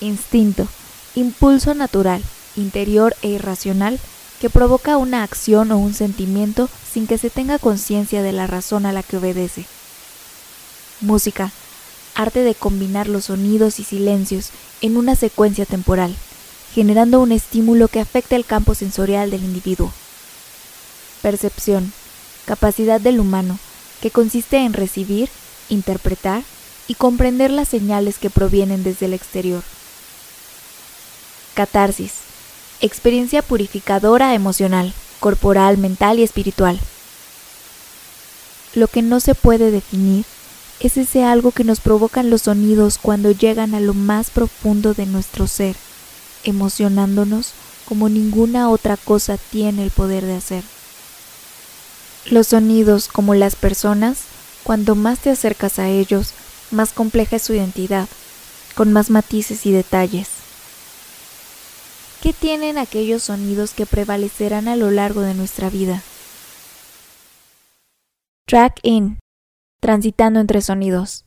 Instinto, impulso natural, interior e irracional que provoca una acción o un sentimiento sin que se tenga conciencia de la razón a la que obedece. Música, arte de combinar los sonidos y silencios en una secuencia temporal, generando un estímulo que afecta el campo sensorial del individuo. Percepción, capacidad del humano, que consiste en recibir, interpretar y comprender las señales que provienen desde el exterior. Catarsis. Experiencia purificadora emocional, corporal, mental y espiritual. Lo que no se puede definir es ese algo que nos provocan los sonidos cuando llegan a lo más profundo de nuestro ser, emocionándonos como ninguna otra cosa tiene el poder de hacer. Los sonidos, como las personas, cuando más te acercas a ellos, más compleja es su identidad, con más matices y detalles. ¿Qué tienen aquellos sonidos que prevalecerán a lo largo de nuestra vida? Track In. Transitando entre sonidos.